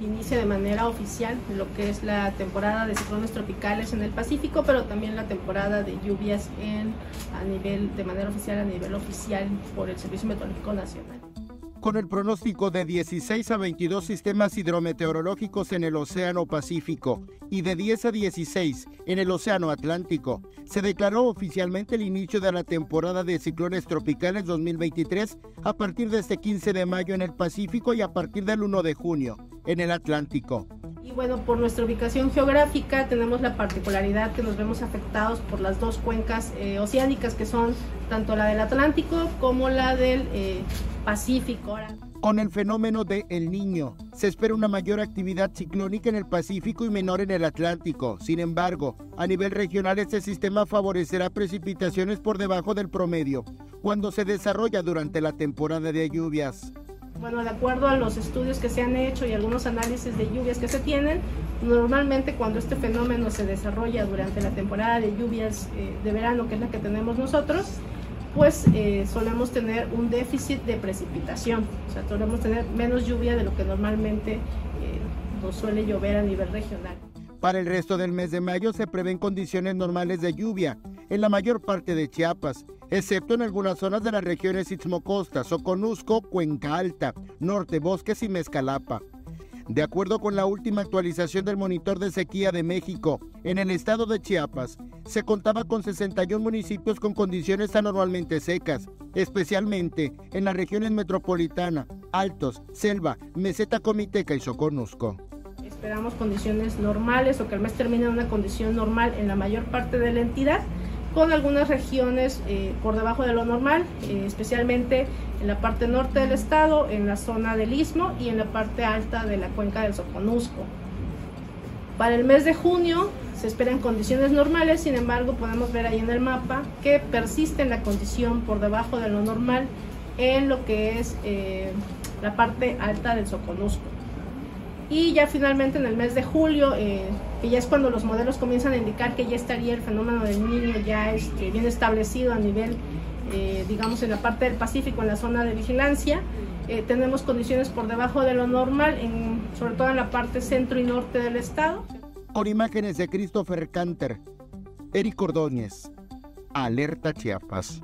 inicia de manera oficial lo que es la temporada de ciclones tropicales en el Pacífico, pero también la temporada de lluvias en, a nivel, de manera oficial, a nivel oficial por el Servicio Meteorológico Nacional con el pronóstico de 16 a 22 sistemas hidrometeorológicos en el Océano Pacífico y de 10 a 16 en el Océano Atlántico. Se declaró oficialmente el inicio de la temporada de ciclones tropicales 2023 a partir de este 15 de mayo en el Pacífico y a partir del 1 de junio en el Atlántico. Y bueno, por nuestra ubicación geográfica tenemos la particularidad que nos vemos afectados por las dos cuencas eh, oceánicas que son tanto la del Atlántico como la del eh, Pacífico. Con el fenómeno de El Niño, se espera una mayor actividad ciclónica en el Pacífico y menor en el Atlántico. Sin embargo, a nivel regional este sistema favorecerá precipitaciones por debajo del promedio cuando se desarrolla durante la temporada de lluvias. Bueno, de acuerdo a los estudios que se han hecho y algunos análisis de lluvias que se tienen, normalmente cuando este fenómeno se desarrolla durante la temporada de lluvias eh, de verano, que es la que tenemos nosotros, pues eh, solemos tener un déficit de precipitación, o sea, solemos tener menos lluvia de lo que normalmente eh, nos suele llover a nivel regional. Para el resto del mes de mayo se prevén condiciones normales de lluvia en la mayor parte de Chiapas excepto en algunas zonas de las regiones Istmo-Costa, Soconusco, Cuenca Alta, Norte Bosques y Mezcalapa. De acuerdo con la última actualización del Monitor de Sequía de México, en el estado de Chiapas se contaba con 61 municipios con condiciones anormalmente secas, especialmente en las regiones metropolitana, Altos, Selva, Meseta Comiteca y Soconusco. Esperamos condiciones normales o que el mes termine en una condición normal en la mayor parte de la entidad con algunas regiones eh, por debajo de lo normal, eh, especialmente en la parte norte del estado, en la zona del Istmo y en la parte alta de la cuenca del Soconusco. Para el mes de junio se esperan condiciones normales, sin embargo podemos ver ahí en el mapa que persiste la condición por debajo de lo normal en lo que es eh, la parte alta del Soconusco. Y ya finalmente en el mes de julio, eh, que ya es cuando los modelos comienzan a indicar que ya estaría el fenómeno del niño ya este, bien establecido a nivel, eh, digamos, en la parte del Pacífico, en la zona de vigilancia, eh, tenemos condiciones por debajo de lo normal, sobre todo en la parte centro y norte del estado. Con imágenes de Christopher Canter, Eric Ordóñez, Alerta Chiapas.